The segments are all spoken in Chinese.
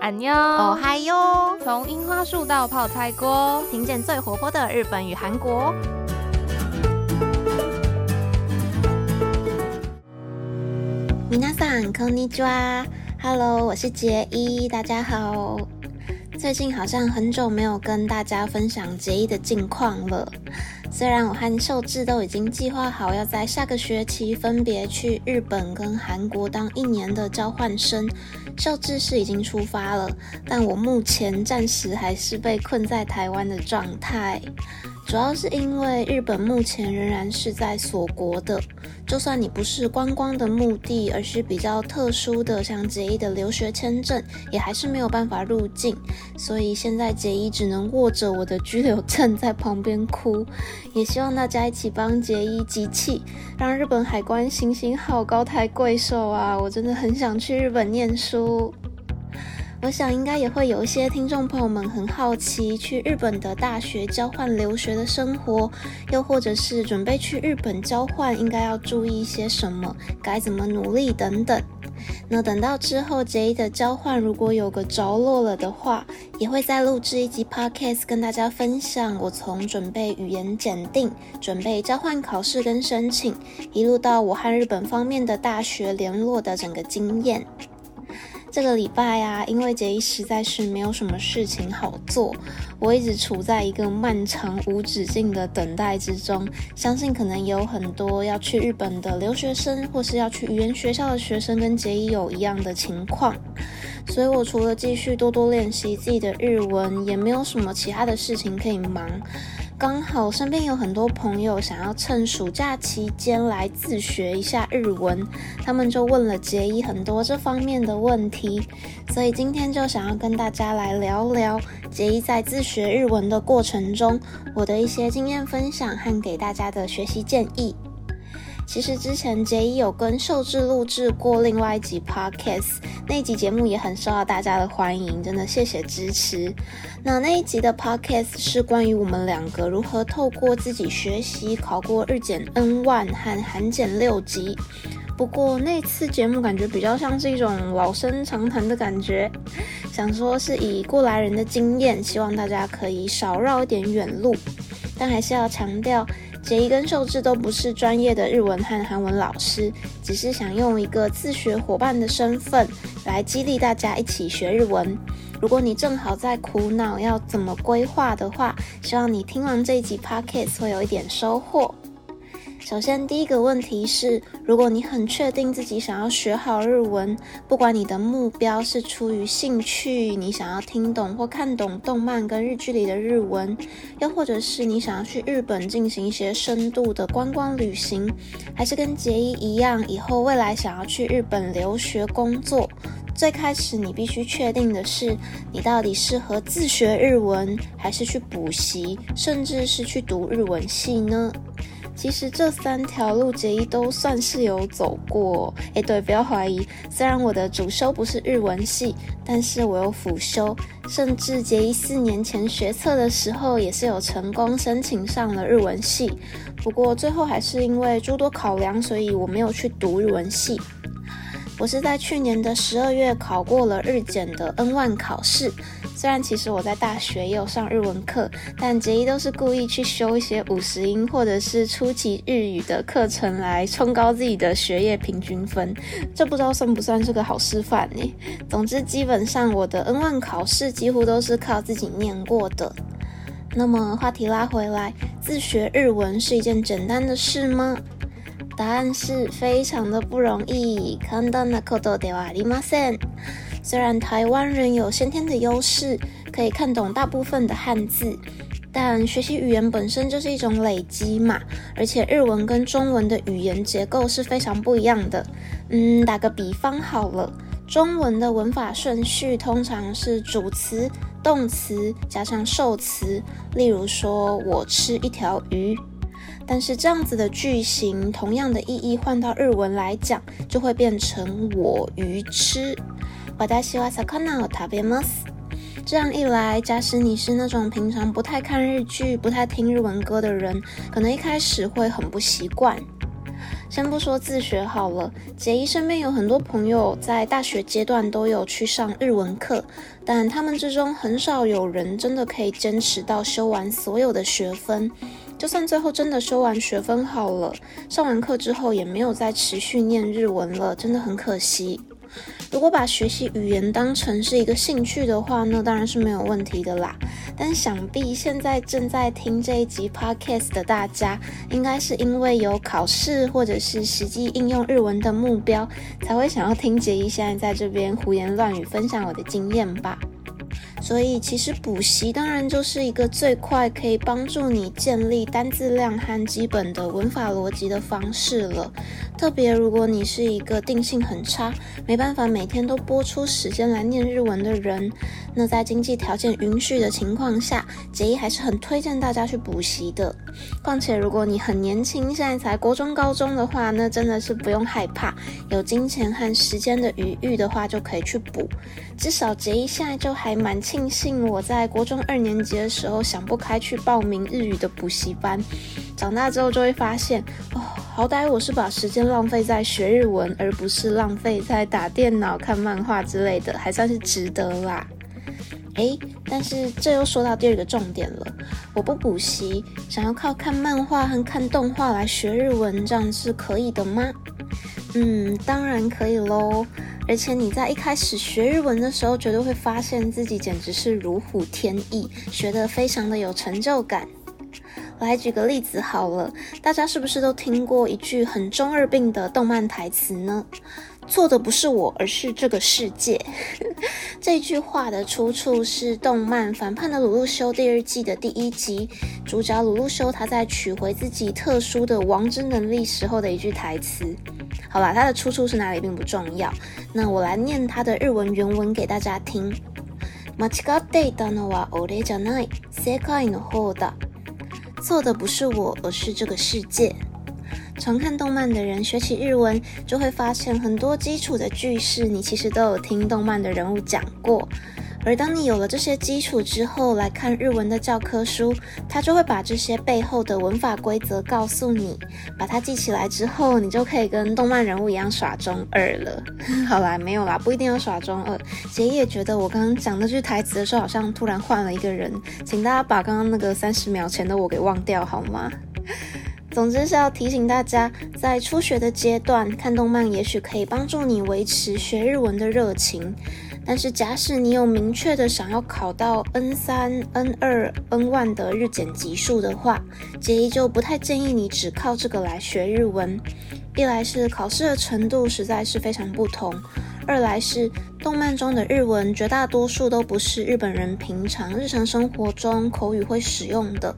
安妞，哦嗨哟！从樱花树到泡菜锅，听见最活泼的日本与韩国。皆さんこんにちは，Hello，我是杰一，大家好。最近好像很久没有跟大家分享杰一的近况了。 虽然我和秀智都已经计划好要在下个学期分别去日本跟韩国当一年的交换生，秀智是已经出发了，但我目前暂时还是被困在台湾的状态。主要是因为日本目前仍然是在锁国的，就算你不是观光的目的，而是比较特殊的像杰一的留学签证，也还是没有办法入境。所以现在杰一只能握着我的居留证在旁边哭，也希望大家一起帮杰一集气，让日本海关行行好，高抬贵手啊！我真的很想去日本念书。我想应该也会有一些听众朋友们很好奇，去日本的大学交换留学的生活，又或者是准备去日本交换，应该要注意一些什么，该怎么努力等等。那等到之后杰一的交换如果有个着落了的话，也会再录制一集 podcast 跟大家分享我从准备语言检定、准备交换考试跟申请，一路到我和日本方面的大学联络的整个经验。这个礼拜啊，因为杰一实在是没有什么事情好做，我一直处在一个漫长无止境的等待之中。相信可能有很多要去日本的留学生，或是要去语言学校的学生，跟杰一有一样的情况。所以我除了继续多多练习自己的日文，也没有什么其他的事情可以忙。刚好身边有很多朋友想要趁暑假期间来自学一下日文，他们就问了杰一很多这方面的问题，所以今天就想要跟大家来聊聊杰一在自学日文的过程中，我的一些经验分享和给大家的学习建议。其实之前杰一有跟秀智录制过另外一集 podcast，那集节目也很受到大家的欢迎，真的谢谢支持。那那一集的 podcast 是关于我们两个如何透过自己学习考过日检 N one 和韩检六级。不过那次节目感觉比较像是一种老生常谈的感觉，想说是以过来人的经验，希望大家可以少绕一点远路，但还是要强调。杰伊跟秀智都不是专业的日文和韩文老师，只是想用一个自学伙伴的身份来激励大家一起学日文。如果你正好在苦恼要怎么规划的话，希望你听完这一集 podcast 会有一点收获。首先，第一个问题是，如果你很确定自己想要学好日文，不管你的目标是出于兴趣，你想要听懂或看懂动漫跟日剧里的日文，又或者是你想要去日本进行一些深度的观光旅行，还是跟杰一一样，以后未来想要去日本留学工作，最开始你必须确定的是，你到底适合自学日文，还是去补习，甚至是去读日文系呢？其实这三条路杰一都算是有走过，哎，对，不要怀疑。虽然我的主修不是日文系，但是我有辅修，甚至杰一四年前学测的时候也是有成功申请上了日文系。不过最后还是因为诸多考量，所以我没有去读日文系。我是在去年的十二月考过了日检的 N 万考试。虽然其实我在大学也有上日文课，但杰一都是故意去修一些五十音或者是初级日语的课程来冲高自己的学业平均分。这不知道算不算是个好示范呢？总之，基本上我的 N 万考试几乎都是靠自己念过的。那么话题拉回来，自学日文是一件简单的事吗？答案是非常的不容易。簡単なことではありません虽然台湾人有先天的优势，可以看懂大部分的汉字，但学习语言本身就是一种累积嘛。而且日文跟中文的语言结构是非常不一样的。嗯，打个比方好了，中文的文法顺序通常是主词、动词加上受词。例如说我吃一条鱼，但是这样子的句型，同样的意义换到日文来讲，就会变成我鱼吃。我大希望萨卡纳塔别马斯。这样一来，假使你是那种平常不太看日剧、不太听日文歌的人，可能一开始会很不习惯。先不说自学好了，杰伊身边有很多朋友在大学阶段都有去上日文课，但他们之中很少有人真的可以坚持到修完所有的学分。就算最后真的修完学分好了，上完课之后也没有再持续念日文了，真的很可惜。如果把学习语言当成是一个兴趣的话，那当然是没有问题的啦。但想必现在正在听这一集 podcast 的大家，应该是因为有考试或者是实际应用日文的目标，才会想要听杰伊现在在这边胡言乱语分享我的经验吧。所以，其实补习当然就是一个最快可以帮助你建立单字量和基本的文法逻辑的方式了。特别如果你是一个定性很差，没办法每天都播出时间来念日文的人，那在经济条件允许的情况下，杰伊还是很推荐大家去补习的。况且，如果你很年轻，现在才国中、高中的话，那真的是不用害怕，有金钱和时间的余裕的话，就可以去补。至少杰伊现在就还蛮庆幸，我在国中二年级的时候想不开去报名日语的补习班，长大之后就会发现，哦。好歹我是把时间浪费在学日文，而不是浪费在打电脑、看漫画之类的，还算是值得啦。诶，但是这又说到第二个重点了，我不补习，想要靠看漫画和看动画来学日文，这样是可以的吗？嗯，当然可以喽。而且你在一开始学日文的时候，绝对会发现自己简直是如虎添翼，学得非常的有成就感。来举个例子好了，大家是不是都听过一句很中二病的动漫台词呢？错的不是我，而是这个世界。这句话的出处是动漫《反叛的鲁路修》第二季的第一集，主角鲁路修他在取回自己特殊的王之能力时候的一句台词。好啦，它的出处是哪里并不重要，那我来念它的日文原文给大家听。間違っていたのは俺じゃない、世界の方だ。错的不是我，而是这个世界。 常看动漫的人学起日文，就会发现很多基础的句式，你其实都有听动漫的人物讲过。而当你有了这些基础之后，来看日文的教科书，它就会把这些背后的文法规则告诉你。把它记起来之后，你就可以跟动漫人物一样耍中二了。好啦，没有啦，不一定要耍中二。杰也觉得我刚刚讲那句台词的时候，好像突然换了一个人，请大家把刚刚那个三十秒前的我给忘掉好吗？总之是要提醒大家，在初学的阶段看动漫，也许可以帮助你维持学日文的热情。但是，假使你有明确的想要考到 N 三、N 二、N one 的日检级数的话，杰伊就不太建议你只靠这个来学日文。一来是考试的程度实在是非常不同，二来是动漫中的日文绝大多数都不是日本人平常日常生活中口语会使用的。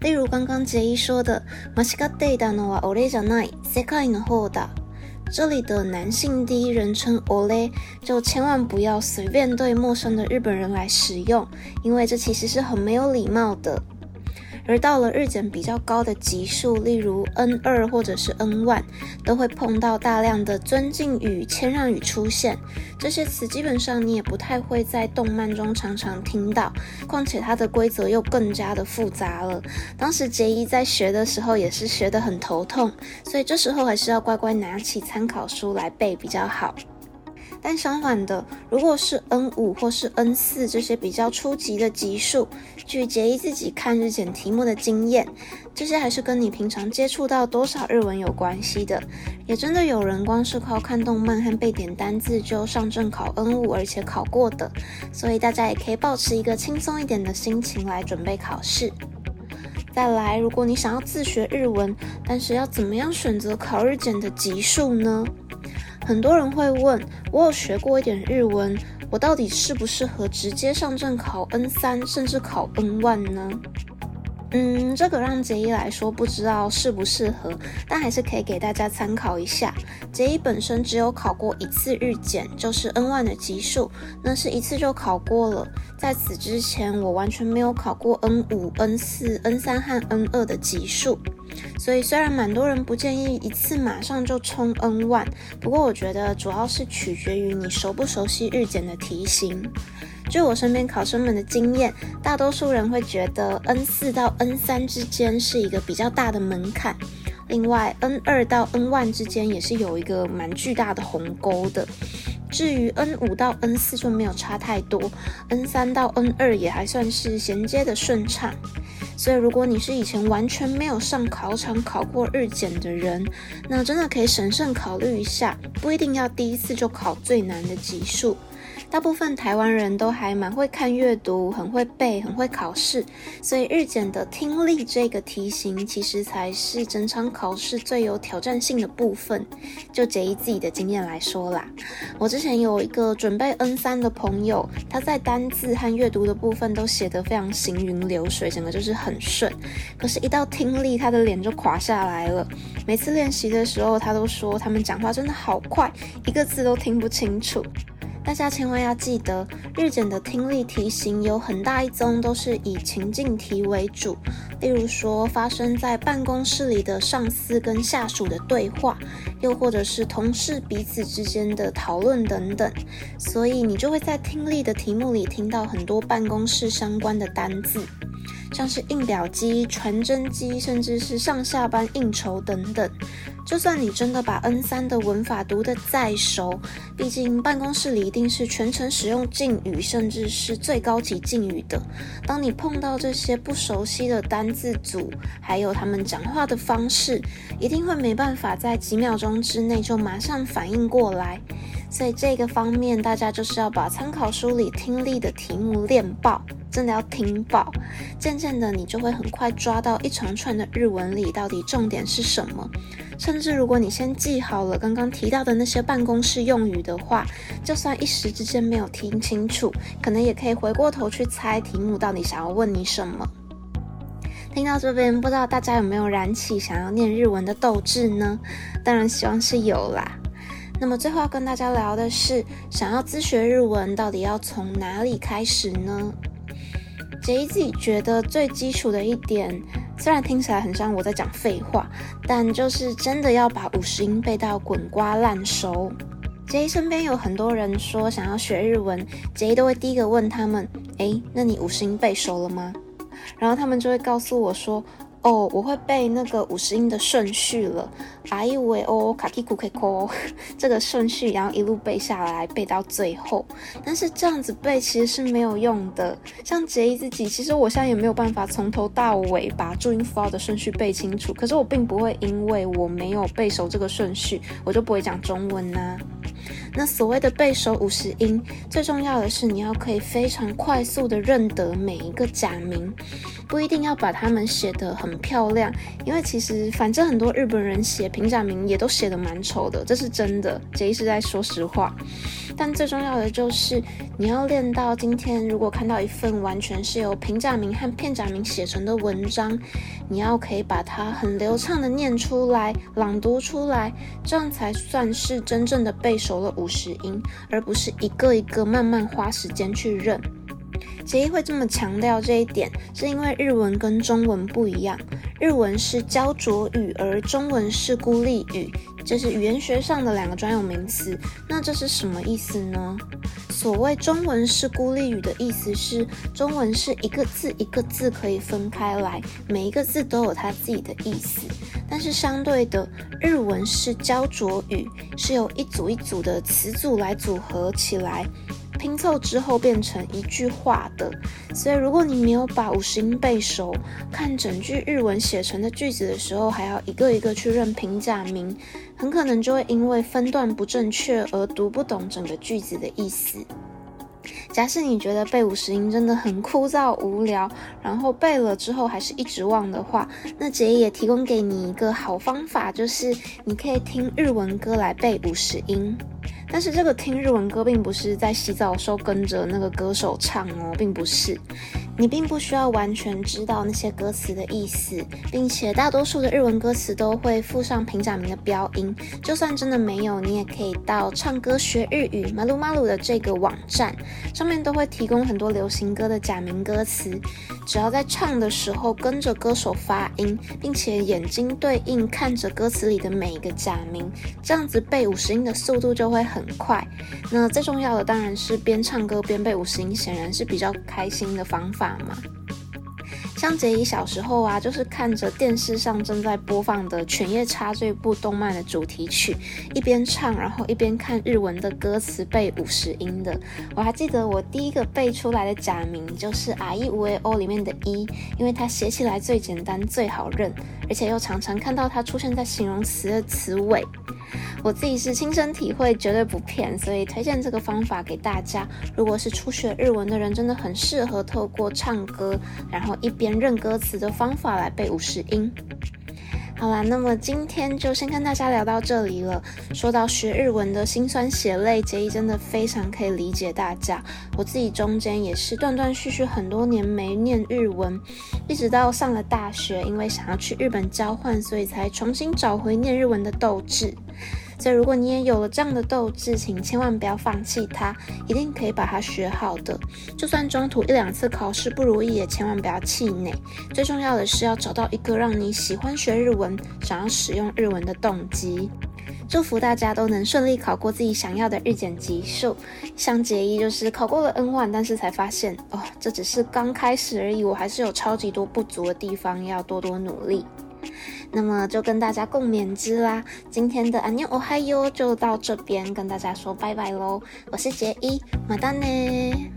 例如刚刚杰伊说的“マシカデイダノはオレじゃない、世界の方だ”。 这里的男性第一人称 ole 就千万不要随便对陌生的日本人来使用，因为这其实是很没有礼貌的。而到了日检比较高的级数，例如 N 二或者是 N one，都会碰到大量的尊敬语、谦让语出现。这些词基本上你也不太会在动漫中常常听到，况且它的规则又更加的复杂了。当时杰伊在学的时候也是学得很头痛，所以这时候还是要乖乖拿起参考书来背比较好。但相反的，如果是 N 五或是 N 四这些比较初级的级数，据杰伊自己看日检题目的经验，这些还是跟你平常接触到多少日文有关系的。也真的有人光是靠看动漫和背点单字就上阵考 N 五，而且考过的。所以大家也可以保持一个轻松一点的心情来准备考试。再来，如果你想要自学日文，但是要怎么样选择考日检的级数呢？很多人会问我，有学过一点日文，我到底适不适合直接上阵考 N 三，甚至考 N one 呢？嗯，这个让杰伊来说不知道适不适合，但还是可以给大家参考一下。杰伊本身只有考过一次日检，就是 N one 的级数，那是一次就考过了。在此之前，我完全没有考过 N 五、N 四、N 三和 N 二的级数。所以虽然蛮多人不建议一次马上就冲 N 万不过我觉得主要是取决于你熟不熟悉日检的题型。据我身边考生们的经验，大多数人会觉得 N 四到 N 三之间是一个比较大的门槛。另外，N 二到 N 万之间也是有一个蛮巨大的鸿沟的。至于 N 五到 N 四就没有差太多，N 三到 N 二也还算是衔接的顺畅。所以，如果你是以前完全没有上考场考过日检的人，那真的可以审慎考虑一下，不一定要第一次就考最难的级数。大部分台湾人都还蛮会看阅读，很会背，很会考试，所以日检的听力这个题型，其实才是整场考试最有挑战性的部分。就结以自己的经验来说啦，我之前有一个准备 N 三的朋友，他在单字和阅读的部分都写得非常行云流水，整个就是很顺。可是，一到听力，他的脸就垮下来了。每次练习的时候，他都说他们讲话真的好快，一个字都听不清楚。大家千万要记得，日检的听力题型有很大一宗都是以情境题为主，例如说发生在办公室里的上司跟下属的对话，又或者是同事彼此之间的讨论等等，所以你就会在听力的题目里听到很多办公室相关的单字。像是印表机、传真机，甚至是上下班应酬等等。就算你真的把 N 三的文法读得再熟，毕竟办公室里一定是全程使用敬语，甚至是最高级敬语的。当你碰到这些不熟悉的单字组，还有他们讲话的方式，一定会没办法在几秒钟之内就马上反应过来。所以这个方面，大家就是要把参考书里听力的题目练爆。真的要听爆，渐渐的你就会很快抓到一长串的日文里到底重点是什么。甚至如果你先记好了刚刚提到的那些办公室用语的话，就算一时之间没有听清楚，可能也可以回过头去猜题目到底想要问你什么。听到这边，不知道大家有没有燃起想要念日文的斗志呢？当然希望是有啦。那么最后要跟大家聊的是，想要自学日文到底要从哪里开始呢？杰伊自己觉得最基础的一点，虽然听起来很像我在讲废话，但就是真的要把五十音背到滚瓜烂熟。杰伊身边有很多人说想要学日文，杰伊都会第一个问他们：诶，那你五十音背熟了吗？然后他们就会告诉我说。哦，我会背那个五十音的顺序了，I V O K K K K，这个顺序，然后一路背下来，背到最后。但是这样子背其实是没有用的。像杰伊自己，其实我现在也没有办法从头到尾把注音符号的顺序背清楚。可是我并不会因为我没有背熟这个顺序，我就不会讲中文呐。那所谓的背熟五十音，最重要的是你要可以非常快速的认得每一个假名，不一定要把它们写得很漂亮，因为其实反正很多日本人写平假名也都写得蛮丑的，这是真的，杰伊是在说实话。但最重要的就是你要练到今天，如果看到一份完全是由平假名和片假名写成的文章，你要可以把它很流畅的念出来、朗读出来，这样才算是真正的背熟了五十音，而不是一个一个慢慢花时间去认。杰伊会这么强调这一点，是因为日文跟中文不一样，日文是焦灼语，而中文是孤立语。这是语言学上的两个专有名词，那这是什么意思呢？所谓中文是孤立语的意思是，中文是一个字一个字可以分开来，每一个字都有它自己的意思。但是相对的，日文是焦灼语，是由一组一组的词组来组合起来。拼凑之后变成一句话的，所以如果你没有把五十音背熟，看整句日文写成的句子的时候，还要一个一个去认平假名，很可能就会因为分段不正确而读不懂整个句子的意思。假设你觉得背五十音真的很枯燥无聊，然后背了之后还是一直忘的话，那姐也提供给你一个好方法，就是你可以听日文歌来背五十音。但是这个听日文歌并不是在洗澡的时候跟着那个歌手唱哦，并不是。你并不需要完全知道那些歌词的意思，并且大多数的日文歌词都会附上平假名的标音。就算真的没有，你也可以到唱歌学日语马鲁马鲁的这个网站，上面都会提供很多流行歌的假名歌词。只要在唱的时候跟着歌手发音，并且眼睛对应看着歌词里的每一个假名，这样子背五十音的速度就会很快。那最重要的当然是边唱歌边背五十音，显然是比较开心的方法。妈。像杰伊小时候啊，就是看着电视上正在播放的《犬夜叉》这部动漫的主题曲，一边唱，然后一边看日文的歌词背五十音的。我还记得我第一个背出来的假名就是《阿伊无 A O》里面的“一”，因为它写起来最简单、最好认，而且又常常看到它出现在形容词的词尾。我自己是亲身体会，绝对不骗，所以推荐这个方法给大家。如果是初学日文的人，真的很适合透过唱歌，然后一边认歌词的方法来背五十音。好啦，那么今天就先跟大家聊到这里了。说到学日文的辛酸血泪，杰伊真的非常可以理解大家。我自己中间也是断断续续很多年没念日文，一直到上了大学，因为想要去日本交换，所以才重新找回念日文的斗志。所以，如果你也有了这样的斗志，请千万不要放弃它，一定可以把它学好的。就算中途一两次考试不如意，也千万不要气馁。最重要的是要找到一个让你喜欢学日文、想要使用日文的动机。祝福大家都能顺利考过自己想要的日检级数。像杰一就是考过了 N 万但是才发现哦，这只是刚开始而已，我还是有超级多不足的地方，要多多努力。那么就跟大家共勉之啦。今天的安妞哦嗨哟就到这边，跟大家说拜拜喽。我是杰一，马丹呢。